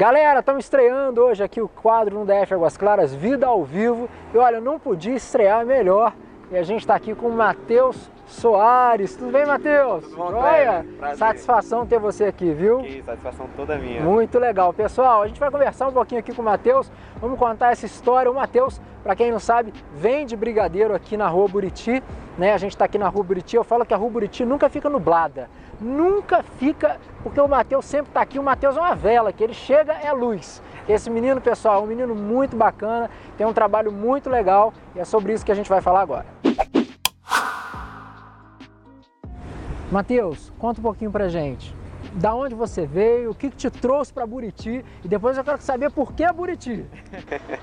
Galera, estamos estreando hoje aqui o quadro no DF Águas Claras, Vida ao Vivo. E olha, não podia estrear melhor. E a gente está aqui com o Matheus Soares. Tudo bem, Matheus? Tudo bom? Prazer. Satisfação ter você aqui, viu? Que satisfação toda minha. Muito legal. Pessoal, a gente vai conversar um pouquinho aqui com o Matheus. Vamos contar essa história. O Matheus, para quem não sabe, vem de Brigadeiro aqui na Rua Buriti. Né? A gente está aqui na Rua Buriti. Eu falo que a Rua Buriti nunca fica nublada. Nunca fica, porque o Matheus sempre está aqui. O Matheus é uma vela, que ele chega é luz. Esse menino, pessoal, é um menino muito bacana, tem um trabalho muito legal e é sobre isso que a gente vai falar agora. Matheus, conta um pouquinho pra gente. Da onde você veio, o que, que te trouxe para Buriti e depois eu quero saber por que Buriti.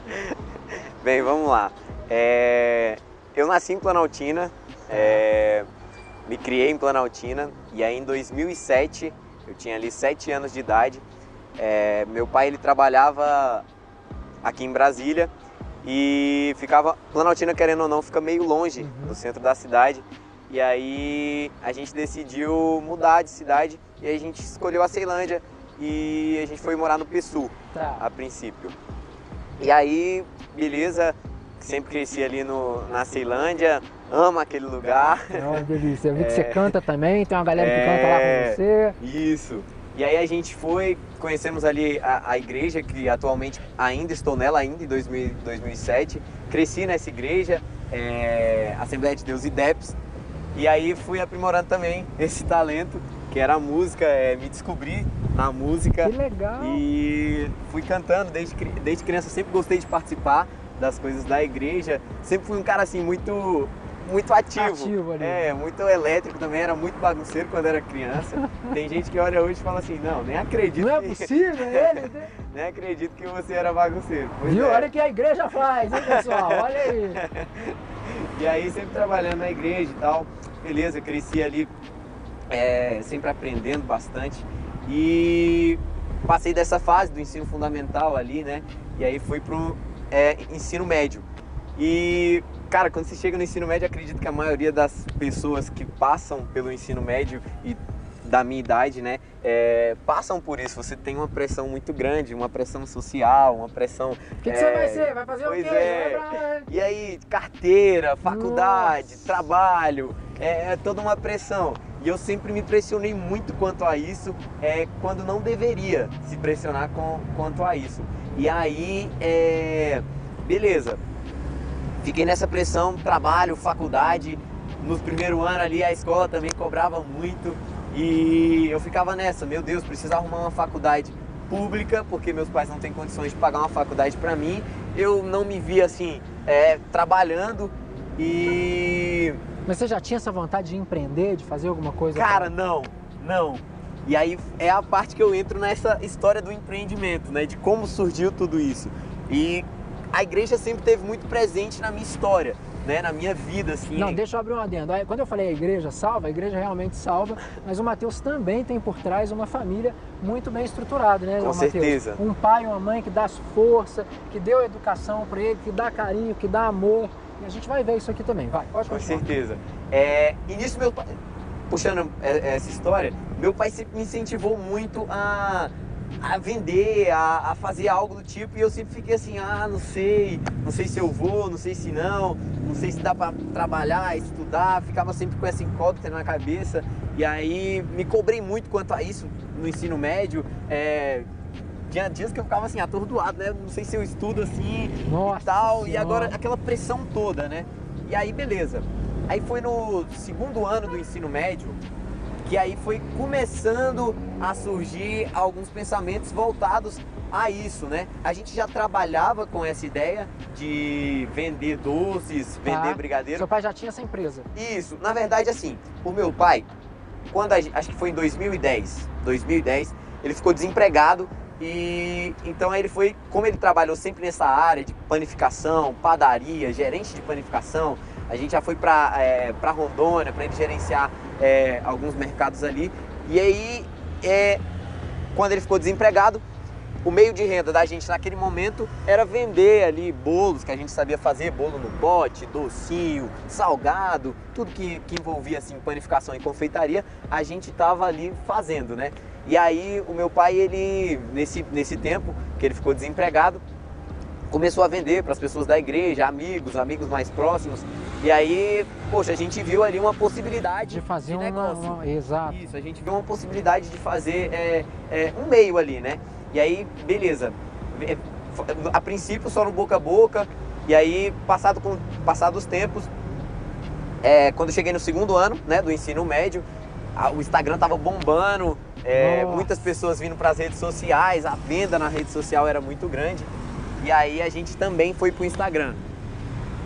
Bem, vamos lá. É, Eu nasci em Planaltina, é, me criei em Planaltina e aí em 2007, eu tinha ali 7 anos de idade, é, meu pai ele trabalhava aqui em Brasília e ficava, Planaltina querendo ou não, fica meio longe Uhum. do centro da cidade. E aí a gente decidiu mudar de cidade e a gente escolheu a Ceilândia e a gente foi morar no Pessu. Tá. a princípio. E aí, beleza, sempre cresci ali no, na Ceilândia, amo aquele lugar. É uma delícia. Eu vi que você canta também, tem uma galera que canta lá com É. você. Isso. E aí a gente foi, conhecemos ali a, a igreja, que atualmente ainda estou nela, ainda em 2000, 2007. Cresci nessa igreja, é, Assembleia de Deus IDEPS. E aí fui aprimorando também esse talento, que era a música, é, me descobri na música. Que legal. E fui cantando desde, desde criança, sempre gostei de participar das coisas da igreja. Sempre fui um cara assim muito muito ativo. Ativo ali. É, muito elétrico também, era muito bagunceiro quando era criança. Tem gente que olha hoje e fala assim: "Não, nem acredito". Não é que- possível, é ele. né? nem acredito que você era bagunceiro. Pois Viu? é. Olha o que a igreja faz, hein, pessoal? Olha aí. E aí sempre trabalhando na igreja e tal. Beleza, cresci ali é, sempre aprendendo bastante. E passei dessa fase do ensino fundamental ali, né? E aí fui pro é, ensino médio. E, cara, quando você chega no ensino médio, acredito que a maioria das pessoas que passam pelo ensino médio e da minha idade, né, é, passam por isso. Você tem uma pressão muito grande, uma pressão social, uma pressão. O que, que você vai ser? Vai fazer o pois quê? é. E aí, carteira, faculdade, Nossa. trabalho, é, é toda uma pressão. E eu sempre me pressionei muito quanto a isso, é, quando não deveria se pressionar com, quanto a isso. E aí, é, beleza, fiquei nessa pressão, trabalho, faculdade. No primeiro ano ali a escola também cobrava muito e eu ficava nessa, meu Deus, preciso arrumar uma faculdade pública porque meus pais não têm condições de pagar uma faculdade para mim. Eu não me via assim é, trabalhando e Mas você já tinha essa vontade de empreender, de fazer alguma coisa? Cara, não, não. E aí é a parte que eu entro nessa história do empreendimento, né? De como surgiu tudo isso. E a igreja sempre teve muito presente na minha história, né? Na minha vida, assim. Não, deixa eu abrir um adendo. Quando eu falei a igreja salva, a igreja realmente salva, mas o Mateus também tem por trás uma família muito bem estruturada, né, Com certeza. Um pai, uma mãe que dá força, que deu educação para ele, que dá carinho, que dá amor. E a gente vai ver isso aqui também. Vai, pode Com certeza. É, e nisso meu pai, puxando é, essa história, meu pai sempre me incentivou muito a, a vender, a, a fazer algo do tipo, e eu sempre fiquei assim, ah, não sei, não sei se eu vou, não sei se não, não sei se dá pra trabalhar, estudar, ficava sempre com essa incógnita na cabeça, e aí me cobrei muito quanto a isso no ensino médio, é, tinha dias que eu ficava assim, atordoado, né? Não sei se eu estudo assim Nossa e tal. E Senhora. agora aquela pressão toda, né? E aí, beleza. Aí foi no segundo ano do ensino médio que aí foi começando a surgir alguns pensamentos voltados a isso, né? A gente já trabalhava com essa ideia de vender doces, vender Tá. brigadeiro. Seu pai já tinha essa empresa. Isso, na verdade, assim, o meu pai, quando a acho que foi em 2010, 2010, ele ficou desempregado e então ele foi, como ele trabalhou sempre nessa área de panificação, padaria, gerente de panificação, a gente já foi para é, para Rondônia para ele gerenciar é, alguns mercados ali e aí é, quando ele ficou desempregado o meio de renda da gente naquele momento era vender ali bolos que a gente sabia fazer, bolo no pote, docinho, salgado, tudo que, que envolvia assim panificação e confeitaria, a gente tava ali fazendo, né? E aí o meu pai, ele, nesse, nesse tempo que ele ficou desempregado, começou a vender para as pessoas da igreja, amigos, amigos mais próximos. E aí, poxa, a gente viu ali uma possibilidade De fazer de uma, negócio. uma- Exato. Isso, a gente viu uma possibilidade de fazer é, é, um meio ali, né? E aí, beleza. É, A princípio só no boca a boca, e aí, passado com passados os tempos, é, quando eu cheguei no segundo ano né, do ensino médio, a- o Instagram tava bombando, é, muitas pessoas vindo para as redes sociais, a venda na rede social era muito grande. E aí a gente também foi pro Instagram.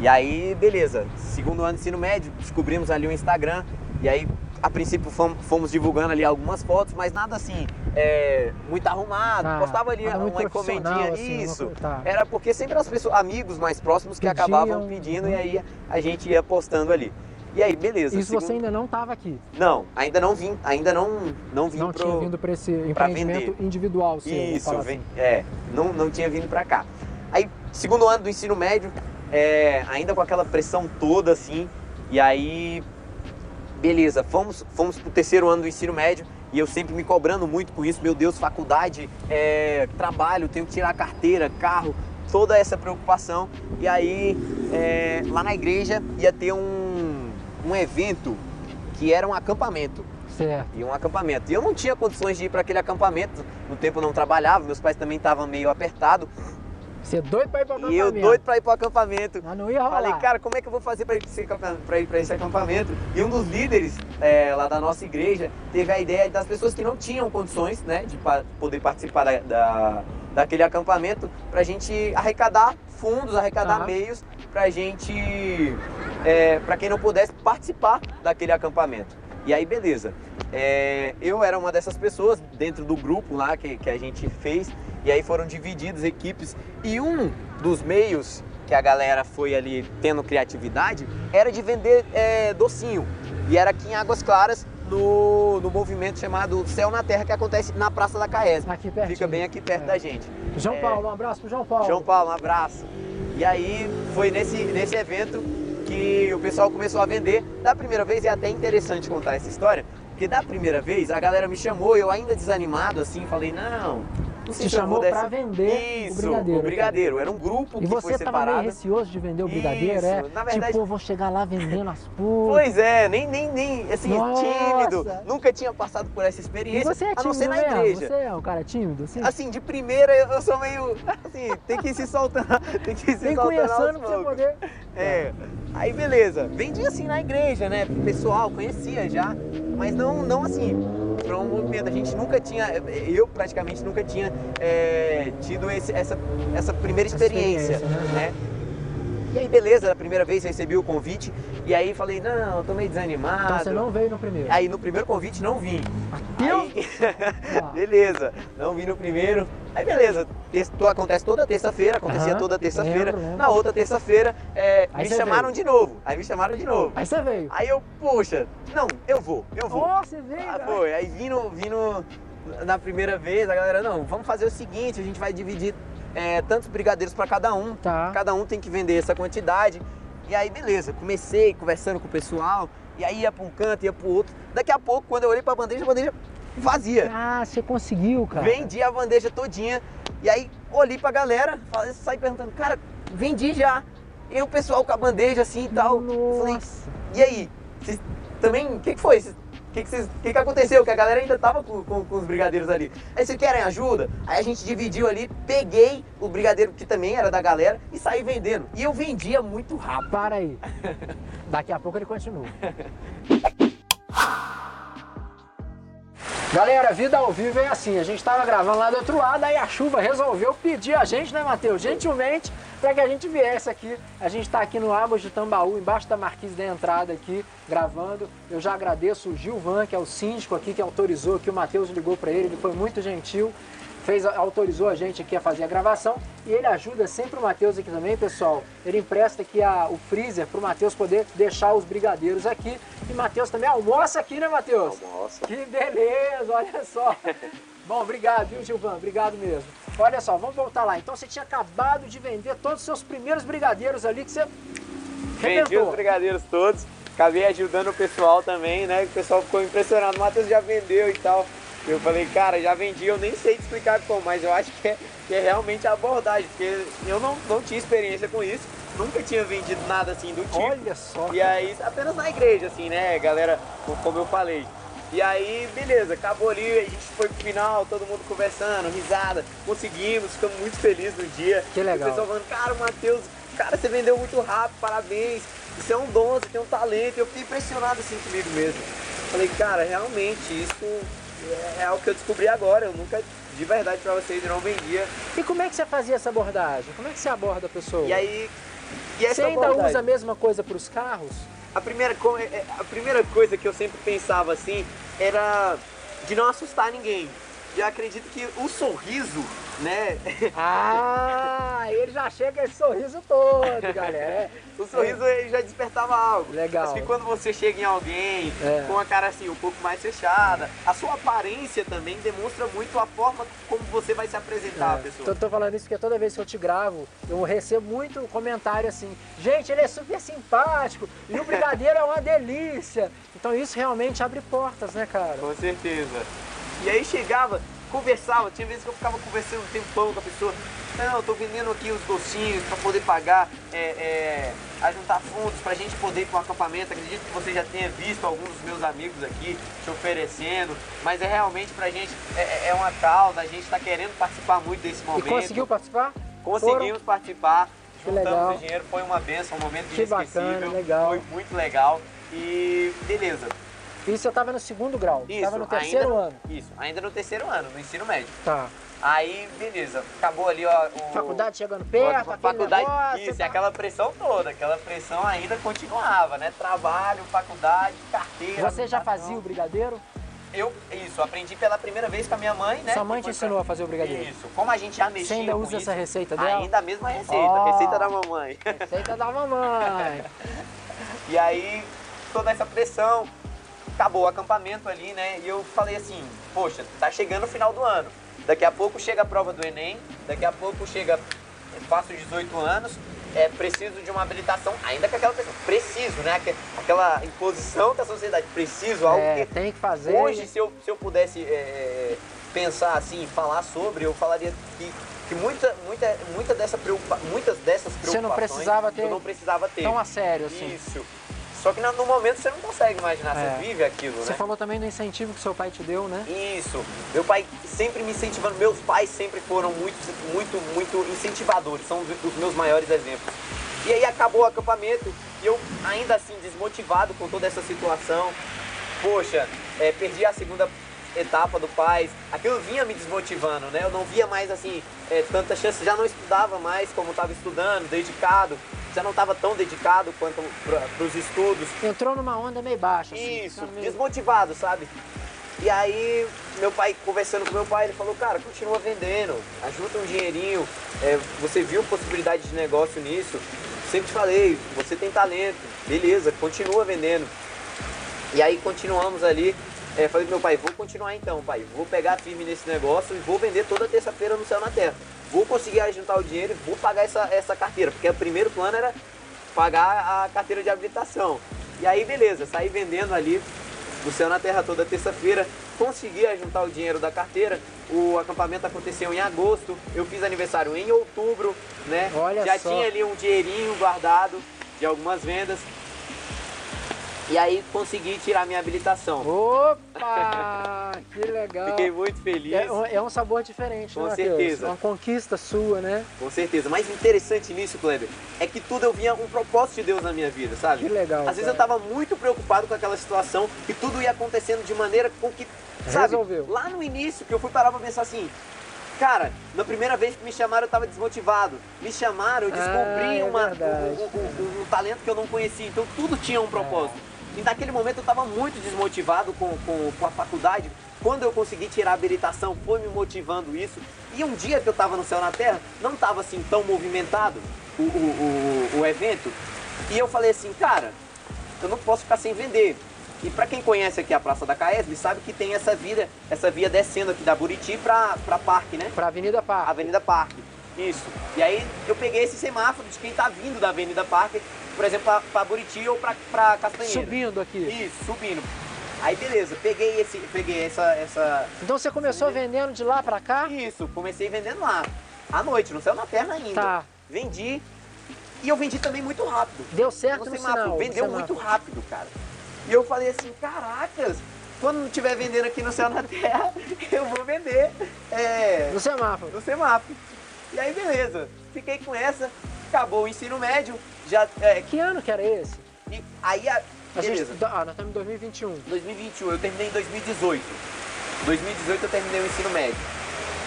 E aí, beleza, segundo ano do ensino médio, descobrimos ali o Instagram. E aí, a princípio, fomos, fomos divulgando ali algumas fotos, mas nada assim, é, muito arrumado. Tá, Postava ali uma encomendinha. assim, uma Isso. coisa- tá. Era porque sempre as pessoas, amigos mais próximos que Pediam. acabavam pedindo e aí a gente ia postando ali. E aí, beleza. Isso segundo- você ainda não estava aqui. Não, ainda não vim, ainda não, não vim não pro... tinha vindo para esse empreendimento individual vou Isso, vem- assim. é, não, não tinha vindo pra cá. Aí, segundo ano do ensino médio, é, ainda com aquela pressão toda assim, e aí, beleza, fomos, fomos pro terceiro ano do ensino médio, e eu sempre me cobrando muito com isso, meu Deus, faculdade, é, trabalho, tenho que tirar carteira, carro, toda essa preocupação. E aí, é, lá na igreja ia ter um, um evento que era um acampamento Certo. e um acampamento. E eu não tinha condições de ir para aquele acampamento. No tempo eu não trabalhava, meus pais também estavam meio apertados. Você é doido para ir para o E eu doido para ir para o acampamento. Mas não ia rolar. Falei, cara, como é que eu vou fazer para ir para esse, acampa- pra ir pra esse acampamento? E um dos líderes é, lá da nossa igreja teve a ideia das pessoas que não tinham condições né, de pa- poder participar da, da- daquele acampamento para a gente arrecadar fundos, arrecadar Tá. meios para a gente, para quem não pudesse participar daquele acampamento. E aí, beleza. É, eu era uma dessas pessoas dentro do grupo lá que, que a gente fez. E aí foram divididas equipes. E um dos meios que a galera foi ali tendo criatividade era de vender é, docinho. E era aqui em Águas Claras, no, no movimento chamado Céu na Terra, que acontece na Praça da Caes. Fica bem aqui perto É. da gente. João É. Paulo, um abraço pro João Paulo. João Paulo, um abraço. E aí foi nesse, nesse evento que o pessoal começou a vender. Da primeira vez, é até interessante contar essa história, porque da primeira vez a galera me chamou, eu ainda desanimado assim, falei, não, vou chamou pra vender Isso, o brigadeiro. o brigadeiro. Era um grupo E que você foi tava meio separado. receoso de vender o brigadeiro, Isso, é? na verdade- Tipo, eu vou chegar lá vendendo as putas. Pois é, nem, nem, nem, assim, Nossa! tímido. Nunca tinha passado por essa E experiência, você é a não ser tímido na mesmo? igreja. Você é um cara tímido, assim? Assim, de primeira eu sou meio. Assim, tem que se soltando. Tem que se Tem soltando aos conhecendo pra você poder... É. Aí beleza. Vendi assim na igreja, né? Pessoal, conhecia já. Mas não, não assim, pra um movimento. A gente nunca tinha. Eu praticamente nunca tinha é, tido esse- essa, essa primeira experiência. experiência, né? né? E aí, beleza, a primeira vez recebi o convite. E aí falei, não, eu tô meio desanimado. Então você não veio no primeiro. Aí no primeiro convite não vim. Deus! Aí, Ah. beleza, não vim no primeiro. Aí beleza, texto acontece toda terça-feira, acontecia toda terça-feira. Na outra terça-feira é, me chamaram veio. de novo. Aí me chamaram de novo. Aí você veio. Aí eu, poxa, não, eu vou, eu vou. Oh, você veio, Ah, foi. Aí vindo, vindo na primeira vez, a galera, não, vamos fazer o seguinte, a gente vai dividir é, tantos brigadeiros para cada um. Tá. Cada um tem que vender essa quantidade. E aí, beleza, comecei conversando com o pessoal, e aí ia para um canto, ia para o outro. Daqui a pouco, quando eu olhei para a bandeja, a bandeja vazia. Ah, você conseguiu, cara. Vendi a bandeja todinha. E aí, olhei pra galera, falei- saí perguntando, cara, vendi já. E o pessoal com a bandeja assim e tal. Falei, Nossa. e aí? Vocês também, o que, que foi? Vocês- O que, que, vocês- que, que aconteceu? Que a galera ainda tava com, com- com os brigadeiros ali. Aí vocês querem ajuda? Aí a gente dividiu ali, peguei o brigadeiro que também era da galera e saí vendendo. E eu vendia muito rápido. Para aí. Daqui a pouco ele continua. Galera, vida ao vivo é assim. A gente tava gravando lá do outro lado, aí a chuva resolveu pedir a gente, né, Matheus? Gentilmente, para que a gente viesse aqui. A gente tá aqui no Águas de Tambaú, embaixo da marquise da entrada aqui, gravando. Eu já agradeço o Gilvan, que é o síndico aqui, que autorizou, que o Matheus ligou para ele, ele foi muito gentil. Fez, autorizou a gente aqui a fazer a gravação e ele ajuda sempre o Matheus aqui também, pessoal. Ele empresta aqui a, o freezer para o Matheus poder deixar os brigadeiros aqui. E Matheus também almoça aqui, né, Matheus? Almoça. Que beleza, olha só. Bom, obrigado, viu, Gilvan? Obrigado mesmo. Olha só, vamos voltar lá. Então você tinha acabado de vender todos os seus primeiros brigadeiros ali que você Vendi arrebentou. os brigadeiros todos. Acabei ajudando o pessoal também, né? O pessoal ficou impressionado. O Matheus já vendeu e tal. Eu falei, cara, já vendi, eu nem sei te explicar como, mas eu acho que é, que é realmente a abordagem, porque eu não, não tinha experiência com isso, nunca tinha vendido nada assim do tipo. Olha só. E aí, apenas na igreja, assim, né, galera, como eu falei. E aí, beleza, acabou ali, a gente foi pro final, todo mundo conversando, risada, conseguimos, ficamos muito felizes no dia. Que legal. E o pessoal falando, cara, Matheus, cara, você vendeu muito rápido, parabéns, isso é um dom, você tem um talento. Eu fiquei impressionado assim comigo mesmo. Falei, cara, realmente, isso é o que eu descobri agora, eu nunca, de verdade pra vocês, eu não vendia. E como é que você fazia essa abordagem? Como é que você aborda a pessoa? E aí, e você ainda abordagem? usa a mesma coisa para os carros? A primeira, é- é- a primeira coisa que eu sempre pensava assim era de não assustar ninguém. E acredito que o sorriso, né? Ah, ele já chega esse sorriso todo, galera. o sorriso ele já despertava algo. Legal. Acho que quando você chega em alguém É. com a cara assim um pouco mais fechada, a sua aparência também demonstra muito a forma como você vai se apresentar à É, pessoa. tô, tô falando isso porque toda vez que eu te gravo, eu recebo muito comentário assim, gente, ele é super simpático e o brigadeiro é uma delícia. Então isso realmente abre portas, né, cara? Com certeza. E aí chegava, conversava, tinha vezes que eu ficava conversando um tempão com a pessoa. Não, eu tô vendendo aqui os docinhos para poder pagar, é, é, a juntar fundos pra gente poder ir pro acampamento. Acredito que você já tenha visto alguns dos meus amigos aqui te oferecendo, mas é realmente pra gente, é, é uma causa, a gente tá querendo participar muito desse E momento. conseguiu participar? Conseguimos participar, Que juntamos legal. o dinheiro, foi uma benção, um momento Que inesquecível. bacana, legal. Foi muito legal. E beleza. Isso eu estava no segundo grau, Isso, estava no terceiro ainda, ano. Isso, ainda no terceiro ano, no ensino médio. Tá. Aí, beleza, acabou ali ó, o... Faculdade chegando perto, faculdade, negócio, isso, tá. aquela pressão toda, aquela pressão ainda continuava, né? Trabalho, faculdade, carteira. Você já fazia o brigadeiro? Eu, isso, aprendi pela primeira vez com a minha mãe, né? Sua mãe te ensinou a fazer o brigadeiro? Isso, como a gente já mexia Você ainda usa isso, essa receita dela? Ainda a mesma receita, Ó. receita da mamãe. Receita da mamãe. E aí, toda essa pressão, acabou o acampamento ali, né? E eu falei assim, poxa, tá chegando o final do ano. Daqui a pouco chega a prova do Enem, daqui a pouco chega, faço 18 anos, é preciso de uma habilitação, ainda com aquela pressão, preciso, né? Aque- Aquela imposição da sociedade, preciso, algo É, que tem que fazer. hoje, se eu, se eu pudesse é, pensar assim, falar sobre, eu falaria que, que muita, muita, muita dessa preocupa, muitas dessas preocupações Você não precisava ter eu não precisava ter. tão a sério assim. Isso. Só que no momento você não consegue imaginar, É. você vive aquilo, Você né? falou também do incentivo que seu pai te deu, né? Isso. Meu pai sempre me incentivando, meus pais sempre foram muito, muito, muito incentivadores, são os os meus maiores exemplos. E aí acabou o acampamento e eu ainda assim desmotivado com toda essa situação. Poxa, é, perdi a segunda etapa do pais, aquilo vinha me desmotivando, né? Eu não via mais assim é, tanta chance, já não estudava mais como estava estudando, dedicado, já não estava tão dedicado quanto para os estudos. Entrou numa onda meio baixa. assim, Isso, ficando meio- desmotivado, sabe? E aí, meu pai, conversando com meu pai, ele falou, cara, continua vendendo, ajuda um dinheirinho, é, você viu possibilidade de negócio nisso, sempre te falei, você tem talento, beleza, continua vendendo. E aí continuamos ali, é, falei pro meu pai, vou continuar então, pai, vou pegar firme nesse negócio e vou vender toda terça-feira no Céu na Terra. Vou conseguir juntar o dinheiro e vou pagar essa, essa carteira, porque o primeiro plano era pagar a carteira de habilitação. E aí, beleza, saí vendendo ali no Céu na Terra toda terça-feira, consegui juntar o dinheiro da carteira. O acampamento aconteceu em agosto, eu fiz aniversário em outubro, né? Olha Já só. tinha ali um dinheirinho guardado de algumas vendas. E aí consegui tirar minha habilitação. Opa! que legal. Fiquei muito feliz. É, um- é um sabor diferente, Com né, certeza. Uma conquista sua, né? Com certeza. Mas o interessante nisso, Kleber, é que tudo eu via um propósito de Deus na minha vida, sabe? Que legal, Às vezes eu cara. tava muito preocupado com aquela situação e tudo ia acontecendo de maneira com que, sabe? Resolveu. Lá no início que eu fui parar pra pensar assim, cara, na primeira vez que me chamaram eu tava desmotivado. Me chamaram, eu descobri Ah, é uma, um, um- um- um talento que eu não conhecia. Então tudo tinha um propósito. E naquele momento eu estava muito desmotivado com, com, com a faculdade. Quando eu consegui tirar a habilitação, foi me motivando isso. E um dia que eu estava no Céu na Terra, não estava assim tão movimentado o, o, o, o evento. E eu falei assim, cara, eu não posso ficar sem vender. E para quem conhece aqui a Praça da Caesb, sabe que tem essa via, essa via descendo aqui da Buriti para Parque, né? Pra Avenida Parque. Avenida Parque. Isso. E aí eu peguei esse semáforo de quem tá vindo da Avenida Parque, por exemplo, pra, pra Buriti ou pra, pra Castanheira. Subindo aqui. Isso, subindo. Aí beleza, peguei esse, peguei essa, essa. Então você começou vendendo de lá pra cá? Isso, comecei vendendo lá. À noite, no céu na perna ainda. Tá. Vendi. E eu vendi também muito rápido. Deu certo no no sinal. Vendeu muito rápido, cara. E eu falei assim, caracas, quando não estiver vendendo aqui no céu na terra, eu vou vender é, No semáforo. no semáforo. E aí beleza, fiquei com essa, acabou o ensino médio, já. É, Que ano que era esse? e aí a. A gente, Beleza. ah, nós estamos em 2021. 2021, eu terminei em 2018. 2018 eu terminei o ensino médio.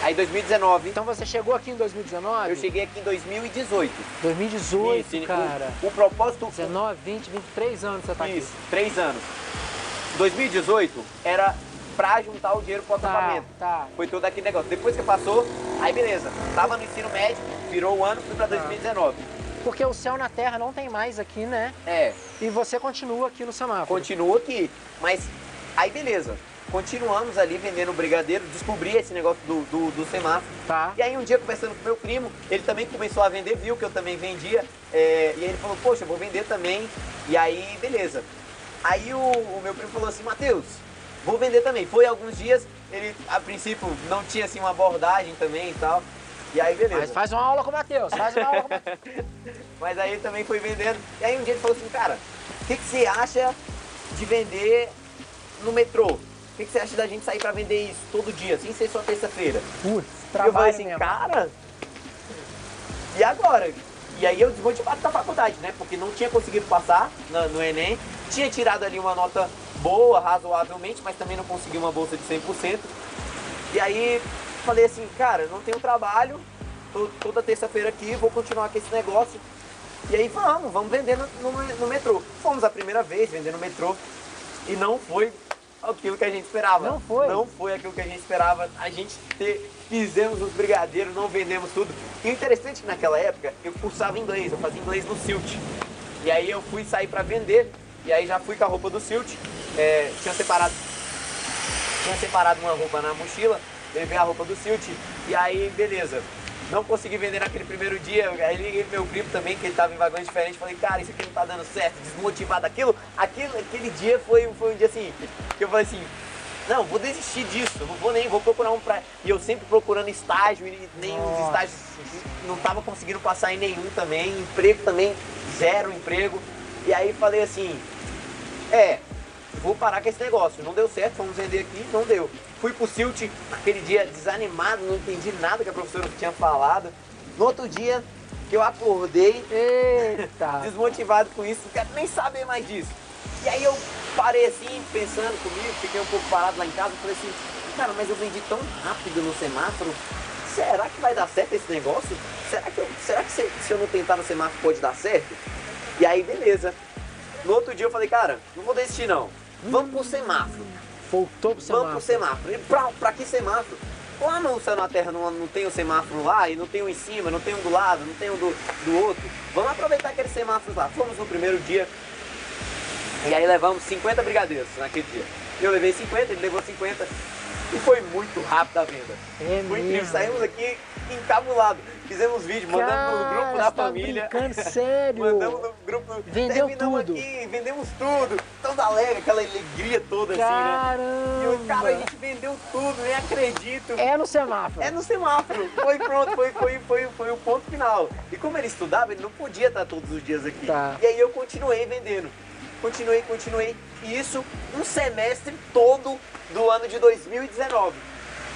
Aí 2019, Então você chegou aqui em 2019? eu cheguei aqui em 2018. 2018, Isso, cara. O, o propósito 19, 20, 23 anos você tá Isso, aqui. três anos. 2018 era pra juntar o dinheiro pro Tá, acampamento. tá. Foi todo aquele negócio. Depois que passou, aí beleza. Tava no ensino médio, virou o ano, fui pra Tá. 2019. Porque o céu na terra não tem mais aqui, né? É, E você continua aqui no semáforo. continuo aqui. Mas aí beleza. Continuamos ali vendendo brigadeiro, descobri esse negócio do, do, do semáforo. Tá. E aí um dia conversando com meu primo, ele também começou a vender, viu que eu também vendia. é, e aí ele falou, poxa, eu vou vender também. E aí, beleza. Aí o, o meu primo falou assim, Matheus, vou vender também. Foi alguns dias, ele a princípio não tinha assim uma abordagem também e tal. E aí beleza. Mas faz uma aula com o Matheus, faz uma aula com o Matheus. Mas aí também foi vendendo. E aí um dia ele falou assim, cara, o que, que você acha de vender no metrô? O que, que você acha da gente sair pra vender isso todo dia, sem ser só terça-feira? Putz, E eu falei trabalho assim, mesmo. cara, e agora? E aí eu desmotivado da faculdade, né? Porque não tinha conseguido passar no, no Enem, tinha tirado ali uma nota boa, razoavelmente, mas também não consegui uma bolsa de 100%. E aí falei assim, cara, não tenho trabalho, tô toda terça-feira aqui, vou continuar com esse negócio. E aí vamos, vamos vender no, no, no metrô. Fomos a primeira vez vender no metrô e não foi aquilo que a gente esperava. Não foi? Não foi aquilo que a gente esperava. A gente ter, fizemos os brigadeiros, não vendemos tudo. E o interessante é que naquela época eu cursava inglês, eu fazia inglês no Silt. E aí eu fui sair para vender, e aí já fui com a roupa do Silt. É, tinha separado tinha separado uma roupa na mochila, levei a roupa do Silt, e aí beleza. Não consegui vender naquele primeiro dia, aí liguei pro meu primo também, que ele tava em vagões diferentes, falei, cara, isso aqui não tá dando certo, desmotivado aquilo. Aquilo, aquele dia foi, foi um dia assim, que eu falei assim, não, vou desistir disso, não vou nem, vou procurar um pra. E eu sempre procurando estágio, e nem os Nossa. estágios, não tava conseguindo passar em nenhum também, emprego também, zero emprego. E aí falei assim, é, vou parar com esse negócio. Não deu certo, fomos vender aqui, não deu. Fui pro Silt aquele dia desanimado, não entendi nada que a professora tinha falado. No outro dia que eu acordei, Eita! desmotivado com isso, não quero nem saber mais disso. E aí eu parei assim, pensando comigo, fiquei um pouco parado lá em casa, falei assim, cara, mas eu vendi tão rápido no semáforo, será que vai dar certo esse negócio? Será que, eu, será que se, se eu não tentar no semáforo pode dar certo? E aí, beleza. No outro dia eu falei, cara, não vou desistir não. Vamos pro semáforo. Voltou pro semáforo. Vamos pro semáforo. E pra, pra que semáforo? Lá no céu na terra não, não tem o semáforo lá, e não tem um em cima, não tem um do lado, não tem um do, do outro. Vamos aproveitar aqueles semáforos lá. Fomos no primeiro dia. E aí levamos 50 brigadeiros naquele dia. Eu levei 50, ele levou 50. E foi muito rápido a venda. É Foi incrível. mesmo. Saímos aqui encabulados. Fizemos vídeo, mandamos no grupo Cara, da tá família. brincando, sério? Mandamos no grupo. Vendeu terminamos tudo. aqui, vendemos tudo. Todo alegre, aquela alegria toda assim, né? E eu, cara, a Caramba! gente vendeu tudo, nem acredito. É no semáforo. É no semáforo. Foi pronto, foi, foi, foi, foi o ponto final. E como ele estudava, ele não podia estar todos os dias aqui. Tá. E aí eu continuei vendendo. Continuei, continuei. E isso um semestre todo do ano de 2019.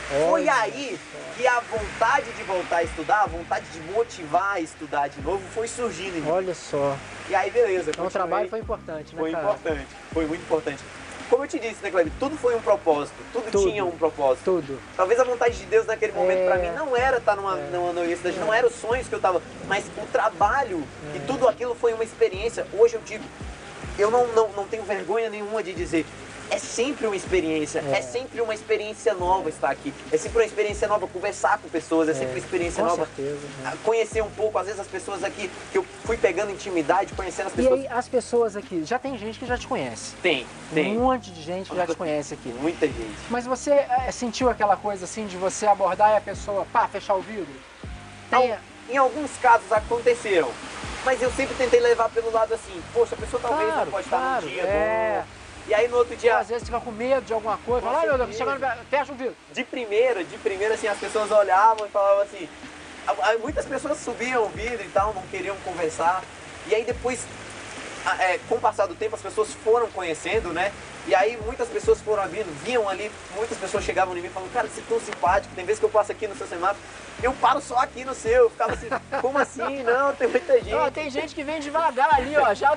Foi Olha aí que a vontade de voltar a estudar, a vontade de motivar a estudar de novo, foi surgindo em mim. Olha só. E aí, beleza. Então o trabalho foi importante, né, Foi cara? importante, foi muito importante. Como eu te disse, né, Cleber? Tudo foi um propósito, tudo, Tudo. tinha um propósito. Tudo. Talvez a vontade de Deus naquele momento É. pra mim não era estar numa, É. numa universidade, não eram os sonhos que eu tava, mas o trabalho É. e tudo aquilo foi uma experiência. Hoje eu digo, eu não, não, não tenho vergonha nenhuma de dizer. É sempre uma experiência, é. É. sempre uma experiência nova estar aqui. É sempre uma experiência nova conversar com pessoas, é, sempre uma experiência com nova certeza. né? conhecer um pouco, às vezes as pessoas aqui, que eu fui pegando intimidade, conhecendo as E pessoas. aí, as pessoas aqui, já tem gente que já te conhece. Tem, tem. Um monte de gente que já te conhece aqui. Muita gente. Mas você eh, sentiu aquela coisa assim de você abordar e a pessoa, pá, fechar o vidro? Tem, Em alguns casos aconteceram, mas eu sempre tentei levar pelo lado assim, poxa, a pessoa talvez Claro, não pode estar claro, num dia é. bom. E aí no outro dia. Ou às vezes fica com medo de alguma coisa, fala, ai meu Deus, chegando, fecha o vidro. de primeira, de primeira, assim, as pessoas olhavam e falavam assim. Muitas pessoas subiam o vidro e tal, não queriam conversar. E aí depois, é, com o passar do tempo, as pessoas foram conhecendo, né? E aí muitas pessoas foram vindo, vinham ali, muitas pessoas chegavam em mim falando, cara, você é tão simpático, tem vezes que eu passo aqui no seu semáforo, eu paro só aqui no seu. Eu ficava assim, como assim? Não, tem muita gente. Ó, tem gente que vem devagar ali, ó, já,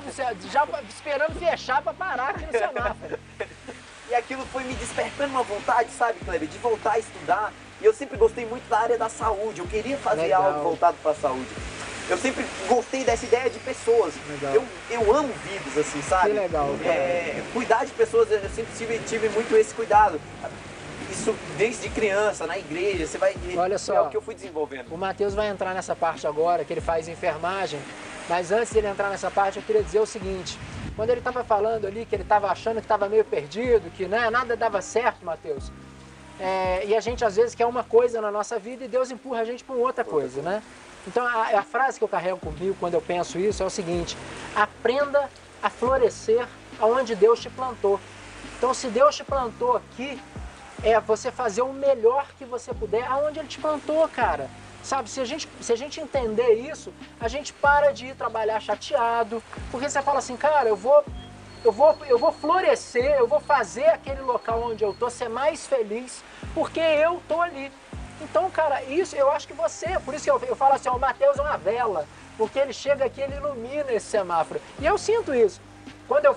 já esperando fechar pra parar aqui no semáforo. E aquilo foi me despertando uma vontade, sabe, Kleber, de voltar a estudar. E eu sempre gostei muito da área da saúde. Eu queria fazer Legal. algo voltado para a saúde. Eu sempre gostei dessa ideia de pessoas. Legal. Eu, eu amo vidas, assim, sabe? Que legal. É, cuidar de pessoas, eu sempre tive, tive muito esse cuidado. Isso desde criança, na igreja, você vai. Olha É só. o que eu fui desenvolvendo. O Matheus vai entrar nessa parte agora, que ele faz enfermagem. Mas antes dele entrar nessa parte, eu queria dizer o seguinte. Quando ele estava falando ali que ele estava achando que estava meio perdido, que né, nada dava certo, Matheus. é, e a gente às vezes quer uma coisa na nossa vida e Deus empurra a gente para outra coisa, né? Então a, a frase que eu carrego comigo quando eu penso isso é o seguinte: aprenda a florescer aonde Deus te plantou. Então se Deus te plantou aqui, é você fazer o melhor que você puder aonde ele te plantou, cara. Sabe, se a, gente, se a gente entender isso, a gente para de ir trabalhar chateado, porque você fala assim, cara, eu vou, eu vou, eu vou florescer, eu vou fazer aquele local onde eu tô ser mais feliz, porque eu tô ali. Então, cara, isso eu acho que você, por isso que eu, eu falo assim, ó, o Mateus é uma vela, porque ele chega aqui, ele ilumina esse semáforo. E eu sinto isso. Quando eu,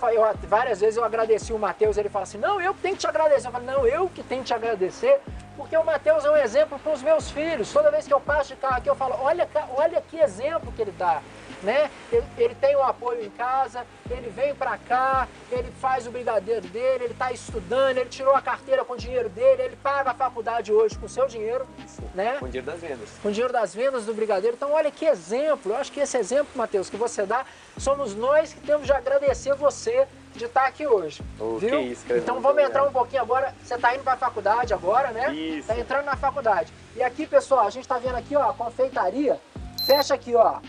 várias vezes eu agradeci o Mateus, ele fala assim: "Não, eu que tenho que te agradecer". Eu falo: "Não, eu que tenho que te agradecer, porque o Mateus é um exemplo para os meus filhos. Toda vez que eu passo de carro aqui, eu falo: "Olha, olha que exemplo que ele dá". Né? Ele, ele tem um apoio em casa, ele vem para cá, ele faz o brigadeiro dele, ele está estudando, ele tirou a carteira com o dinheiro dele, ele paga a faculdade hoje com o seu dinheiro, né? Com o dinheiro das vendas. com o dinheiro das vendas do brigadeiro. Então, olha que exemplo. Eu acho que esse exemplo, Matheus, que você dá, somos nós que temos de agradecer você de estar aqui hoje. Oh, viu? que isso, cara, então vamos entrar um pouquinho agora. Você está indo para a faculdade agora, né? Isso. Está entrando na faculdade. E aqui, pessoal, a gente está vendo aqui, ó, a confeitaria. Fecha aqui, ó.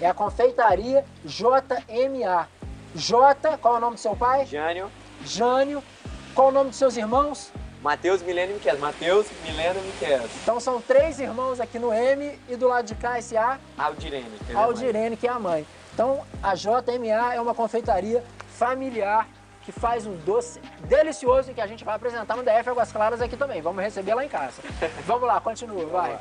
É a confeitaria JMA. J, qual é o nome do seu pai? Jânio, Jânio. Qual é o nome dos seus irmãos? Matheus, Mileno e Miquel. Matheus, Mileno e Miquel. Então são três irmãos aqui no M e do lado de cá esse A, Aldirene. que é. Aldirene, que é a mãe. Então a JMA é uma confeitaria familiar que faz um doce delicioso e que a gente vai apresentar no DF Águas Claras aqui também. Vamos receber lá em casa. Vamos lá, continua, vai.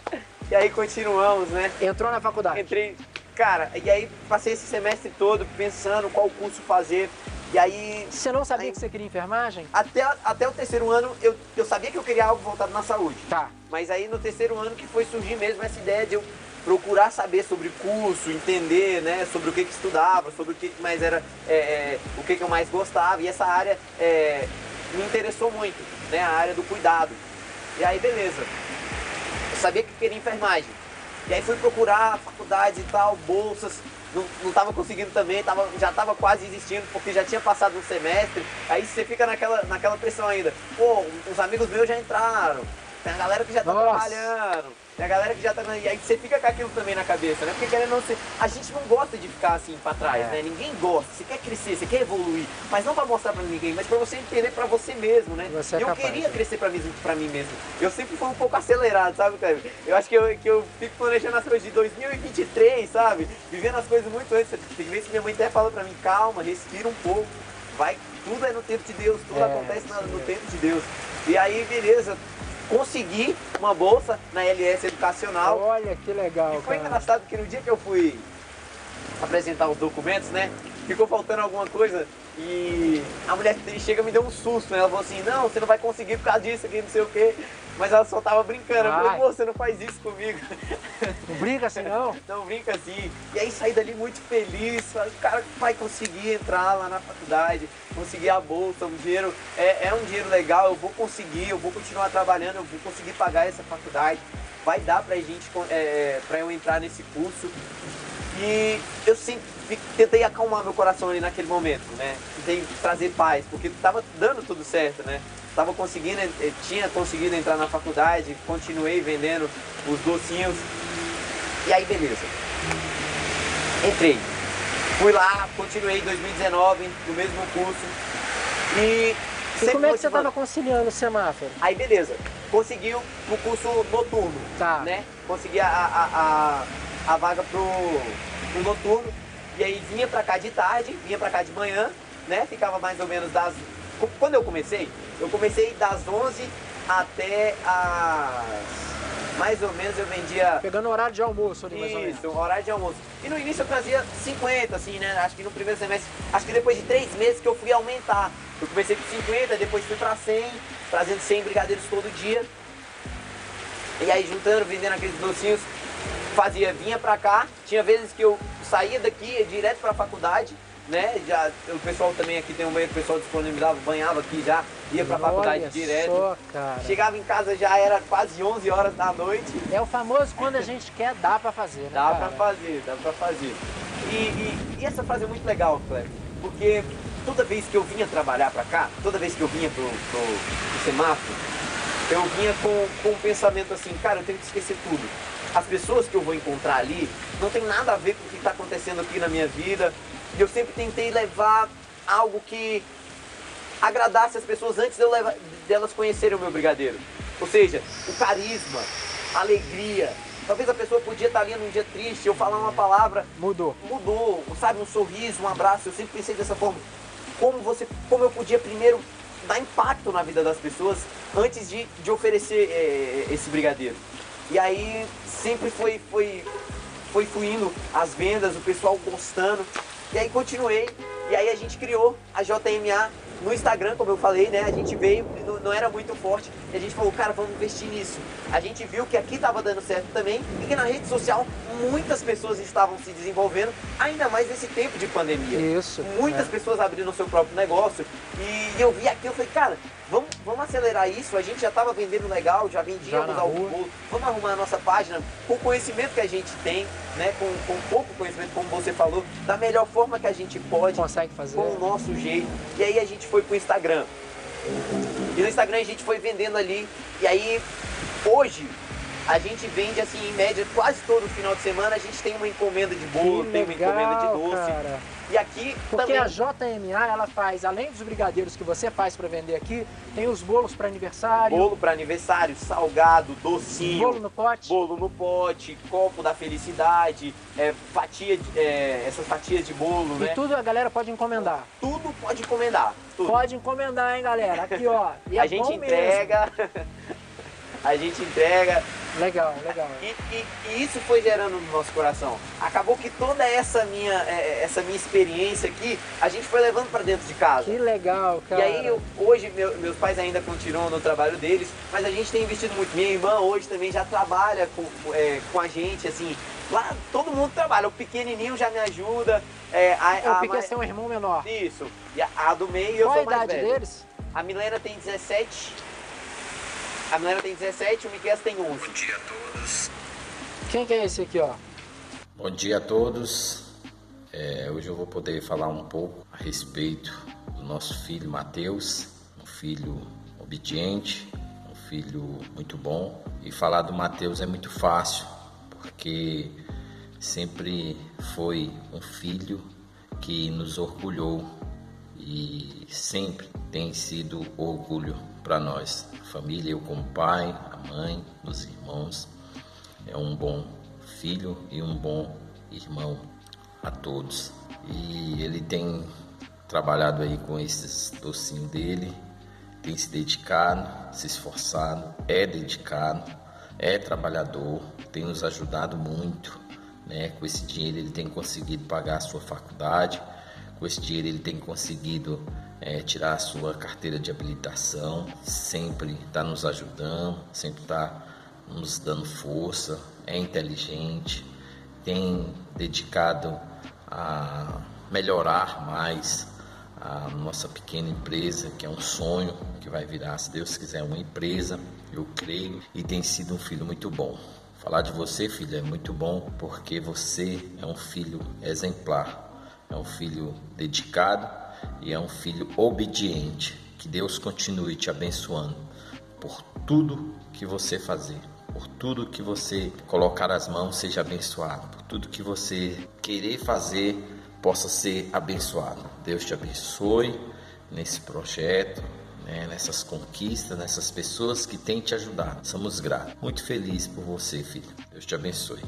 E aí continuamos, né? Entrou na faculdade. Entrei, cara, e aí passei esse semestre todo pensando qual curso fazer. E aí, Você não sabia Aí- que você queria enfermagem? até, até o terceiro ano, eu, eu sabia que eu queria algo voltado na saúde. Tá. Mas aí no terceiro ano que foi surgir mesmo essa ideia de eu procurar saber sobre curso, entender, né, sobre o que que estudava, sobre o que que mais era, é, é, o que que eu mais gostava. E essa área é, me interessou muito, né, a área do cuidado. E aí, beleza. Eu sabia que queria enfermagem. E aí fui procurar faculdades e tal, bolsas. Não, não tava conseguindo também, tava, já tava quase desistindo, porque já tinha passado um semestre. Aí você fica naquela, naquela pressão ainda. Pô, os amigos meus já entraram. Tem a galera que já tá Nossa. trabalhando. A galera que já tá. E aí você fica com aquilo também na cabeça, né? Porque querendo não ser. A gente não gosta de ficar assim pra trás, É. né? Ninguém gosta. Você quer crescer, você quer evoluir. Mas não pra mostrar pra ninguém, mas pra você entender pra você mesmo, né? Você é eu capaz, queria né? crescer pra mim, pra mim mesmo. Eu sempre fui um pouco acelerado, sabe, Cleber? Eu acho que eu, que eu fico planejando as coisas de 2023, sabe? Vivendo as coisas muito antes. Tem vezes que minha mãe até fala pra mim, calma, respira um pouco. Vai, tudo é no tempo de Deus, tudo É, acontece na- no mesmo. tempo de Deus. E aí, beleza, consegui uma bolsa na LS Educacional. Olha que legal, E foi cara. engraçado que no dia que eu fui apresentar os documentos, né? Ficou faltando alguma coisa e a mulher que chega me deu um susto, né? Ela falou assim, não, você não vai conseguir por causa disso aqui, não sei o quê. Mas ela só tava brincando. Eu falei, moça, você não faz isso comigo. Não brinca assim, não? Não brinca assim. E aí saí dali muito feliz. Falei, O cara vai conseguir entrar lá na faculdade, conseguir a bolsa, o dinheiro é, é um dinheiro legal, eu vou conseguir, eu vou continuar trabalhando, eu vou conseguir pagar essa faculdade. Vai dar pra gente, é, pra eu entrar nesse curso. E eu sempre tentei acalmar meu coração ali naquele momento, né? Tentei trazer paz, porque tava dando tudo certo, né? Tava conseguindo, eh, tinha conseguido entrar na faculdade, continuei vendendo os docinhos. E aí, beleza. Entrei. Fui lá, continuei em 2019 no mesmo curso. E, e como é que você estava conciliando o semáforo? Aí beleza, conseguiu o curso noturno, tá. né? Consegui a, a, a, a vaga pro, pro noturno. E aí vinha pra cá de tarde, vinha pra cá de manhã, né? Ficava mais ou menos das... Quando eu comecei, eu comecei das 11 até as mais ou menos eu vendia. Pegando o horário de almoço ali, mais ou menos. Isso, horário de almoço. E no início eu trazia 50, assim, né? Acho que no primeiro semestre, acho que depois de três meses que eu fui aumentar. Eu comecei com 50, depois fui pra 100, trazendo 100 brigadeiros todo dia. E aí juntando, vendendo aqueles docinhos, fazia, vinha pra cá. Tinha vezes que eu saía daqui, ia direto pra faculdade né? Já, o pessoal também aqui tem um banheiro, o pessoal disponibilizava, banhava aqui já, ia pra Olha faculdade direto. Só, Chegava em casa já era quase 11 horas da noite. É o famoso quando a gente quer, dá pra fazer, né? Dá cara? pra fazer, dá pra fazer. E, e, e, essa frase é muito legal, Cleber, porque toda vez que eu vinha trabalhar pra cá, toda vez que eu vinha pro, pro, pro semáforo, eu vinha com, com um pensamento assim, cara, eu tenho que esquecer tudo. As pessoas que eu vou encontrar ali não tem nada a ver com o que está acontecendo aqui na minha vida, eu sempre tentei levar algo que agradasse as pessoas antes de eu levar, delas conhecerem o meu brigadeiro. Ou seja, o carisma, a alegria. Talvez a pessoa podia estar ali num dia triste, eu falar uma palavra. Mudou. Mudou, sabe? Um sorriso, um abraço. Eu sempre pensei dessa forma. Como, você, como eu podia primeiro dar impacto na vida das pessoas antes de, de oferecer é, esse brigadeiro. E aí sempre foi, foi, foi fluindo as vendas, o pessoal gostando. E aí continuei, e aí a gente criou a JMA no Instagram, como eu falei, né? A gente veio, não, não, era muito forte, e a gente falou, cara, vamos investir nisso. A gente viu que aqui estava dando certo também, e que na rede social muitas pessoas estavam se desenvolvendo, ainda mais nesse tempo de pandemia. Isso. Muitas é. pessoas abrindo o seu próprio negócio, e eu vi aqui, eu falei, cara, vamos, vamos acelerar isso, a gente já estava vendendo legal, já vendíamos algum bolo, vamos arrumar a nossa página com o conhecimento que a gente tem, né, com, com pouco conhecimento, como você falou, da melhor forma que a gente pode, consegue fazer, com o nosso jeito. E aí a gente foi pro Instagram. E no Instagram a gente foi vendendo ali, e aí hoje a gente vende assim em média quase todo final de semana a gente tem uma encomenda de bolo, que tem uma encomenda de doce. Cara. E aqui Porque também... a JMA, ela faz, além dos brigadeiros que você faz para vender aqui, tem os bolos para aniversário. Bolo para aniversário, salgado, docinho. Bolo no pote. Bolo no pote, copo da felicidade, é, fatia, é, essas fatias de bolo, e né? E tudo a galera pode encomendar. Tudo pode encomendar. Tudo. Pode encomendar, hein, galera? Aqui, ó. E a é gente entrega. a gente entrega. Legal, legal. E, e, e, isso foi gerando no nosso coração. Acabou que toda essa minha, é, essa minha experiência aqui, a gente foi levando para dentro de casa. Que legal, cara. E aí, eu, hoje, meu, meus pais ainda continuam no trabalho deles, mas a gente tem investido muito. Minha irmã hoje também já trabalha com, é, com a gente, assim. Lá todo mundo trabalha, o pequenininho já me ajuda. É, a, é, o pequeno tem um irmão menor. Isso. E a, a do meio eu Qual sou mais a idade velho. deles? A Milena tem 17 a Milena tem 17 e o Miquel tem 11. Bom dia a todos. Quem que é esse aqui, ó? Bom dia a todos. É, hoje eu vou poder falar um pouco a respeito do nosso filho Mateus, um filho obediente, um filho muito bom. E falar do Mateus é muito fácil, porque sempre foi um filho que nos orgulhou e sempre tem sido orgulho para nós, família, eu como pai, a mãe, os irmãos. É um bom filho e um bom irmão a todos. E ele tem trabalhado aí com esses docinhos dele, tem se dedicado, se esforçado, é dedicado, é trabalhador, tem nos ajudado muito. Né? Com esse dinheiro ele tem conseguido pagar a sua faculdade, com esse dinheiro ele tem conseguido é, tirar a sua carteira de habilitação, sempre está nos ajudando, sempre está nos dando força, é inteligente, tem dedicado a melhorar mais a nossa pequena empresa, que é um sonho que vai virar, se Deus quiser, uma empresa, eu creio, e tem sido um filho muito bom. Falar de você, filho, é muito bom porque você é um filho exemplar, é um filho dedicado e é um filho obediente. Que Deus continue te abençoando por tudo que você fazer, por tudo que você colocar as mãos, seja abençoado, por tudo que você querer fazer, possa ser abençoado. Deus te abençoe nesse projeto, né, nessas conquistas, nessas pessoas que têm te ajudado. Somos gratos. Muito feliz por você, filho. Deus te abençoe.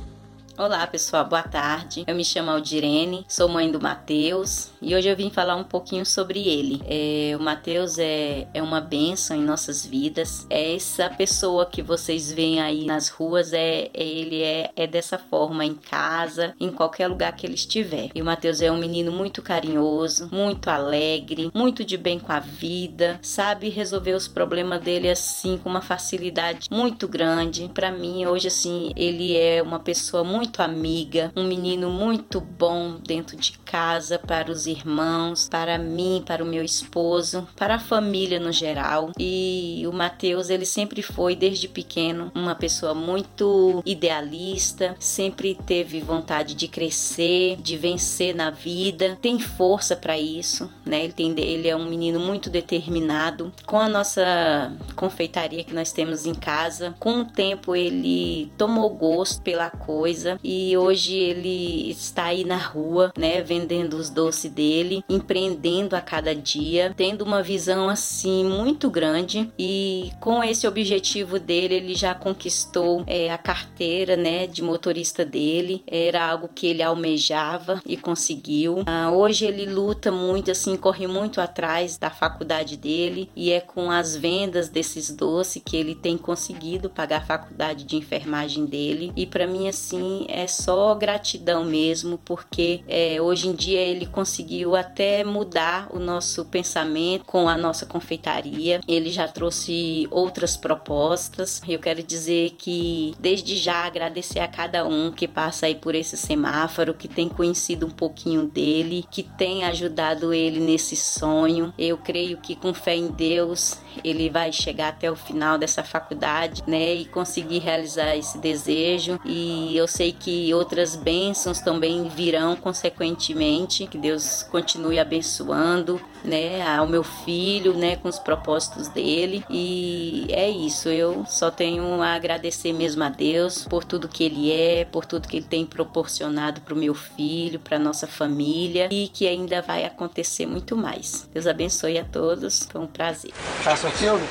Olá pessoal, boa tarde. Eu me chamo Aldirene, sou mãe do Matheus e hoje eu vim falar um pouquinho sobre ele. É, o Matheus é, é uma bênção em nossas vidas. É essa pessoa que vocês veem aí nas ruas, é, é ele é, é dessa forma em casa, em qualquer lugar que ele estiver. E o Matheus é um menino muito carinhoso, muito alegre, muito de bem com a vida, sabe resolver os problemas dele assim com uma facilidade muito grande. Para mim hoje assim ele é uma pessoa muito muito amiga, um menino muito bom dentro de casa para os irmãos, para mim, para o meu esposo, para a família no geral. E o Mateus, ele sempre foi desde pequeno uma pessoa muito idealista, sempre teve vontade de crescer, de vencer na vida, tem força para isso, né? Ele tem ele é um menino muito determinado. Com a nossa confeitaria que nós temos em casa, com o tempo ele tomou gosto pela coisa e hoje ele está aí na rua, né, vendendo os doces dele, empreendendo a cada dia, tendo uma visão assim muito grande e com esse objetivo dele ele já conquistou é, a carteira, né, de motorista dele. Era algo que ele almejava e conseguiu. Ah, hoje ele luta muito, assim, corre muito atrás da faculdade dele e é com as vendas desses doces que ele tem conseguido pagar a faculdade de enfermagem dele. E para mim assim é só gratidão mesmo, porque é, hoje em dia ele conseguiu até mudar o nosso pensamento com a nossa confeitaria. Ele já trouxe outras propostas. Eu quero dizer que desde já agradecer a cada um que passa aí por esse semáforo, que tem conhecido um pouquinho dele, que tem ajudado ele nesse sonho. Eu creio que com fé em Deus ele vai chegar até o final dessa faculdade, né, e conseguir realizar esse desejo. E eu sei que outras bênçãos também virão consequentemente. Que Deus continue abençoando, né, ao meu filho, né, com os propósitos dele. E é isso. Eu só tenho a agradecer mesmo a Deus por tudo que ele é, por tudo que ele tem proporcionado para o meu filho, para nossa família e que ainda vai acontecer muito mais. Deus abençoe a todos. Foi um prazer. Faça um filme?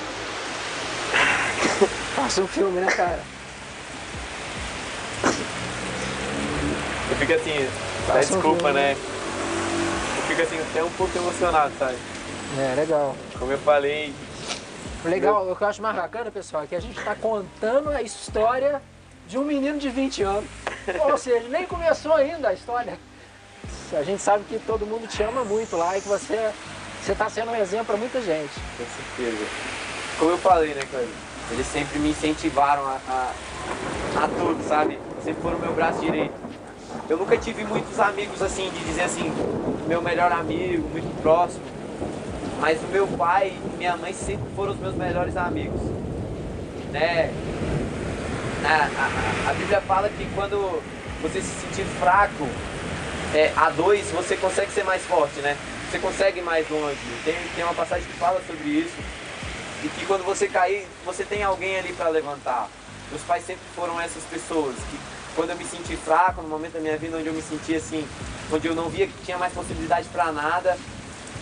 Faça um filme, né, cara? Eu fico assim, dá desculpa, né? Eu fico assim, até um pouco emocionado, sabe? É, legal. Como eu falei. Legal, o que eu acho mais bacana, pessoal, é que a gente está contando a história de um menino de 20 anos. Ou seja, nem começou ainda a história. A gente sabe que todo mundo te ama muito lá e que você você está sendo um exemplo para muita gente. Com certeza. Como eu falei, né, Cláudio? Eles sempre me incentivaram a, a, a tudo, sabe? Sempre foram meu braço direito. Eu nunca tive muitos amigos assim, de dizer assim, meu melhor amigo, muito próximo. Mas o meu pai e minha mãe sempre foram os meus melhores amigos. Né? A, a, a Bíblia fala que quando você se sentir fraco, é, a dois, você consegue ser mais forte, né? Você consegue ir mais longe. Tem, tem uma passagem que fala sobre isso. E que quando você cair, você tem alguém ali para levantar. Meus pais sempre foram essas pessoas que quando eu me senti fraco, no momento da minha vida onde eu me senti assim, onde eu não via que tinha mais possibilidade para nada,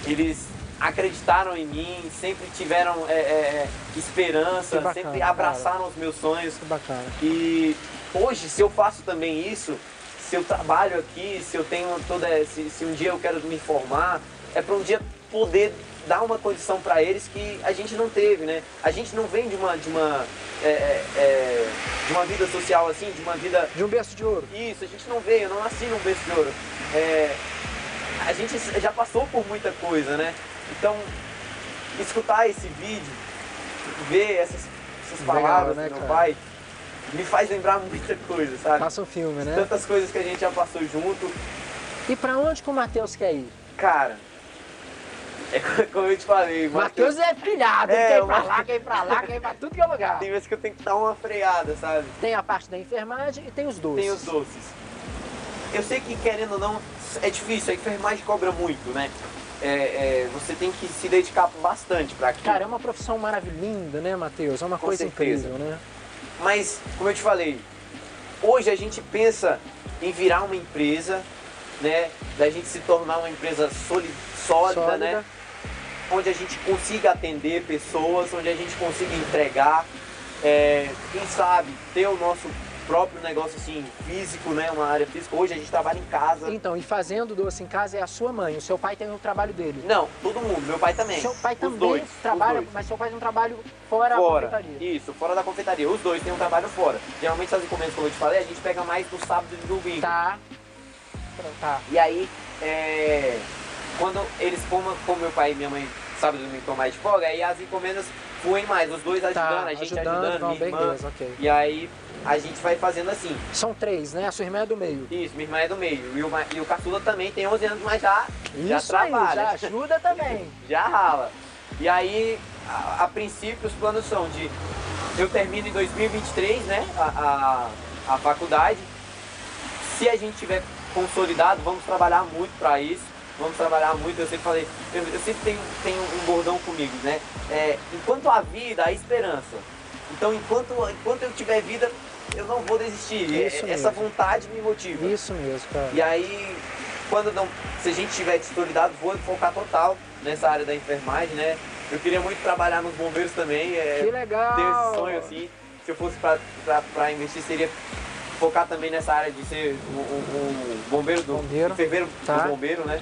eles acreditaram em mim, sempre tiveram é, é, é esperança, bacana, sempre abraçaram cara. os meus sonhos. Que bacana. E hoje, se eu faço também isso, se eu trabalho aqui, se eu tenho toda, se, se um dia eu quero me formar, é para um dia poder dar uma condição para eles que a gente não teve, né? A gente não vem de uma de uma é, é, é, de uma vida social assim, de uma vida de um berço de ouro. Isso, a gente não veio, eu não nasci num berço de ouro. É, a gente já passou por muita coisa, né? Então, escutar esse vídeo, ver essas, essas palavras Legal, né, do meu pai, me faz lembrar muita coisa, sabe? Passa o filme, né? Tantas coisas que a gente já passou junto. E para onde que o Matheus quer ir? Cara, é como eu te falei. Matheus é pilhado, é, quer ir pra lá, quer ir pra lá, quer ir pra tudo que é lugar. Tem vezes que eu tenho que dar uma freada, sabe? Tem a parte da enfermagem e tem os doces. Tem os doces. Eu sei que querendo ou não, é difícil, a enfermagem cobra muito, né? É, é, você tem que se dedicar bastante para aquilo. Cara, é uma profissão maravilhosa, né, Matheus? É uma Com coisa certeza. incrível, né? Mas, como eu te falei, hoje a gente pensa em virar uma empresa né? Da gente se tornar uma empresa sólida, sólida, né? Onde a gente consiga atender pessoas, onde a gente consiga entregar, é, quem sabe ter o nosso próprio negócio assim físico, né? Uma área física. Hoje a gente trabalha em casa. Então, e fazendo doce em casa é a sua mãe. O seu pai tem o trabalho dele. Não, todo mundo. Meu pai também. Seu pai Os também dois, os trabalha, dois. mas seu pai tem um trabalho fora, fora. da confeitaria. Isso, fora da confeitaria. Os dois têm um trabalho fora. Geralmente as encomendas, como eu te falei, a gente pega mais no sábado e no domingo. Tá. Tá. E aí, é, quando eles, como, como meu pai e minha mãe sábado e domingo mais de folga, aí as encomendas fluem mais, os dois ajudando, Tá, a gente ajudando, ajudando, minha irmã. beleza, ok. E aí a gente vai fazendo assim. São três, né? A sua irmã é do meio. Isso, minha irmã é do meio. E o, e o caçula também tem 11 anos, mas já, já Isso aí, trabalha. já ajuda também. já rala. E aí, a, a princípio, os planos são de eu termino em 2023, né, a, a, a faculdade. Se a gente tiver consolidado, vamos trabalhar muito para isso. Vamos trabalhar muito, eu sempre falei, eu, eu sempre tenho, tenho um bordão comigo, né? É, enquanto há vida, há esperança. Então, enquanto, enquanto eu tiver vida, eu não vou desistir. Isso É- Essa mesmo. vontade me motiva. Isso mesmo, cara. E aí, quando não, se a gente tiver consolidado, vou focar total nessa área da enfermagem, né? Eu queria muito trabalhar nos bombeiros também. É, Que legal. Ter esse sonho assim. Se eu fosse pra investir, seria focar também nessa área de ser um, um- um bombeiro do Bombeiro. enfermeiro Tá. do bombeiro, né?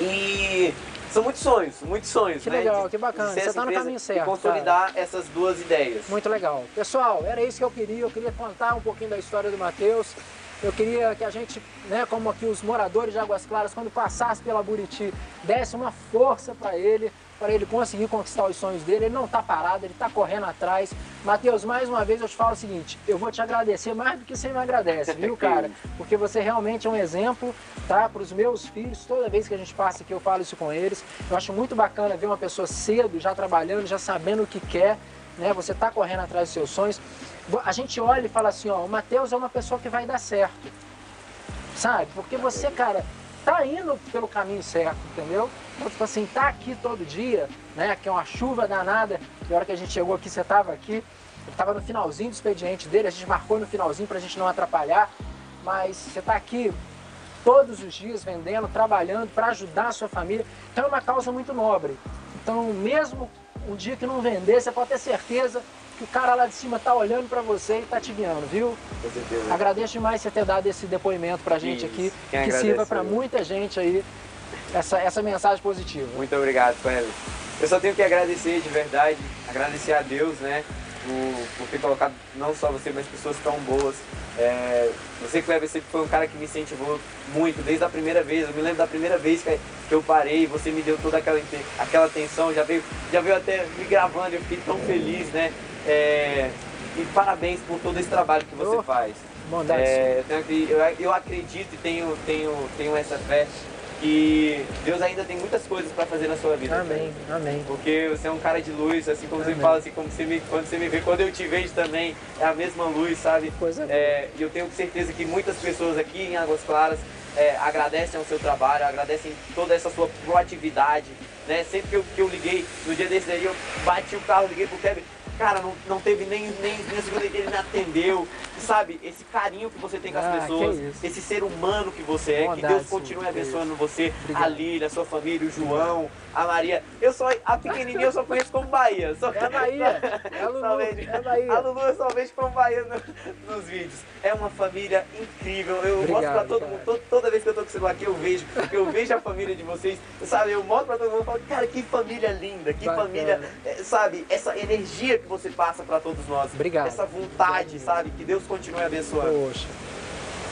E são muitos sonhos, muitos sonhos, Que né? legal, que bacana. Você essa tá no caminho certo, E consolidar essas duas ideias. Muito legal. Pessoal, era isso que eu queria. Eu queria contar um pouquinho da história do Matheus. Eu queria que a gente, né, como aqui os moradores de Águas Claras, quando passasse pela Buriti, desse uma força para ele, para ele conseguir conquistar os sonhos dele. Ele não está parado, ele está correndo atrás. Matheus, mais uma vez eu te falo o seguinte: eu vou te agradecer mais do que você me agradece, viu, cara? Porque você realmente é um exemplo, tá, para os meus filhos. Toda vez que a gente passa aqui, eu falo isso com eles. Eu acho muito bacana ver uma pessoa cedo, já trabalhando, já sabendo o que quer né? Você está correndo atrás dos seus sonhos. A gente olha e fala assim, ó, o Matheus é uma pessoa que vai dar certo. Sabe? Porque você, cara, tá indo pelo caminho certo, entendeu? Então, tipo assim, tá aqui todo dia, né? Que é uma chuva danada. E a hora que a gente chegou aqui, você tava aqui. Ele tava no finalzinho do expediente dele, a gente marcou no finalzinho pra gente não atrapalhar. Mas você tá aqui todos os dias vendendo, trabalhando para ajudar a sua família. Então é uma causa muito nobre. Então, mesmo um dia que não vender, você pode ter certeza que o cara lá de cima tá olhando para você e tá te guiando, viu? Com certeza. Agradeço demais você ter dado esse depoimento pra gente Isso, aqui, quem que sirva para muita gente aí essa, essa mensagem positiva. Muito obrigado, Cleber. Eu só tenho que agradecer de verdade, agradecer a Deus, né, por, por ter colocado não só você, mas pessoas tão boas. É, você, Cleber, sempre foi um cara que me incentivou muito, desde a primeira vez. Eu me lembro da primeira vez que, eu parei, você me deu toda aquela, aquela atenção, já veio, já veio até me gravando, eu fiquei tão feliz, né? É, e parabéns por todo esse trabalho que você Oh, faz. É, eu, eu, acredito e tenho, tenho, tenho essa fé que Deus ainda tem muitas coisas para fazer na sua vida. Amém, amém. Porque você é um cara de luz, assim como você Amém. fala, assim como você me, quando você me vê, quando eu te vejo também, é a mesma luz, sabe? Coisa. É, E eu tenho certeza que muitas pessoas aqui em Águas Claras é, agradecem ao seu trabalho, agradecem toda essa sua proatividade, né? Sempre que eu, que eu liguei, no dia desse aí, eu bati o carro, liguei pro Kevin, cara, não, não teve nem, nem, nem segundo que ele me atendeu, sabe? Esse carinho que você tem com as Ah, pessoas, isso. esse ser humano que você é, que Deus continue abençoando você, Obrigado. a Lília, a sua família, o João, a Maria. Eu só, a pequenininha eu só conheço como Bahia. Só, É a Bahia, é a Lulu, vejo- é a Bahia. A Lulu eu só vejo como Bahia no- nos vídeos. É uma família incrível. Eu Obrigado, mostro pra todo cara. mundo, to- toda vez que eu tô com o celular aqui, eu vejo, eu vejo a família de vocês, sabe? Eu mostro pra todo mundo e falo, cara, que família linda, que Bacana. família, é, sabe? Essa energia que você passa pra todos nós. Obrigado. Essa vontade, sabe? Que Deus continue abençoando. Poxa.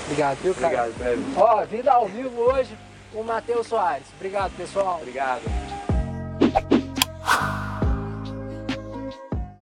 Obrigado, viu, cara? Obrigado, velho. Ó, vida ao vivo hoje o Matheus Soares. Obrigado, pessoal. Obrigado.